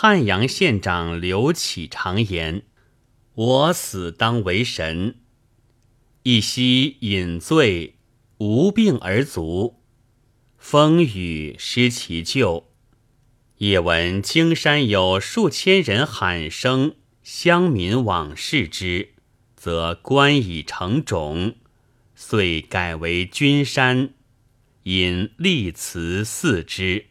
汉阳县长刘启常言：“我死当为神。”一夕饮醉，无病而卒。风雨失其咎。夜闻京山有数千人喊声，乡民往视之，则官已成冢，遂改为君山，引立祠祀之。